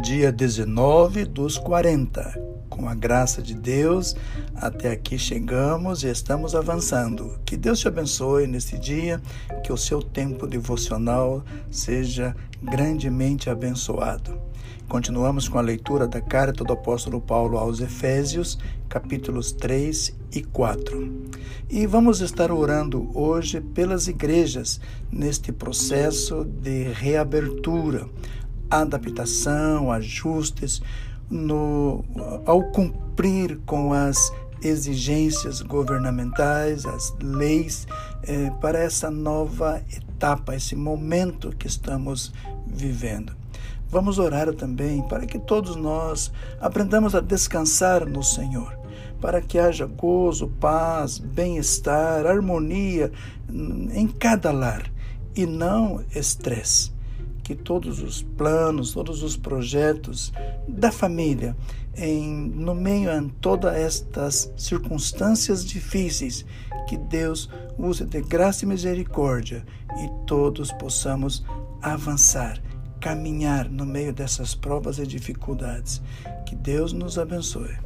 dia 19 dos 40. Com a graça de Deus, até aqui chegamos e estamos avançando. Que Deus te abençoe nesse dia, que o seu tempo devocional seja grandemente abençoado. Continuamos com a leitura da carta do apóstolo Paulo aos Efésios, capítulos 3 e 4. E vamos estar orando hoje pelas igrejas neste processo de reabertura, adaptação, ajustes no, ao cumprir com as exigências governamentais, as leis, eh, para essa nova etapa, esse momento que estamos vivendo. Vamos orar também para que todos nós aprendamos a descansar no Senhor, para que haja gozo, paz, bem-estar, harmonia em cada lar e não estresse. Que todos os planos, todos os projetos da família, em, no meio de todas estas circunstâncias difíceis, que Deus use de graça e misericórdia e todos possamos avançar caminhar no meio dessas provas e dificuldades. Que Deus nos abençoe.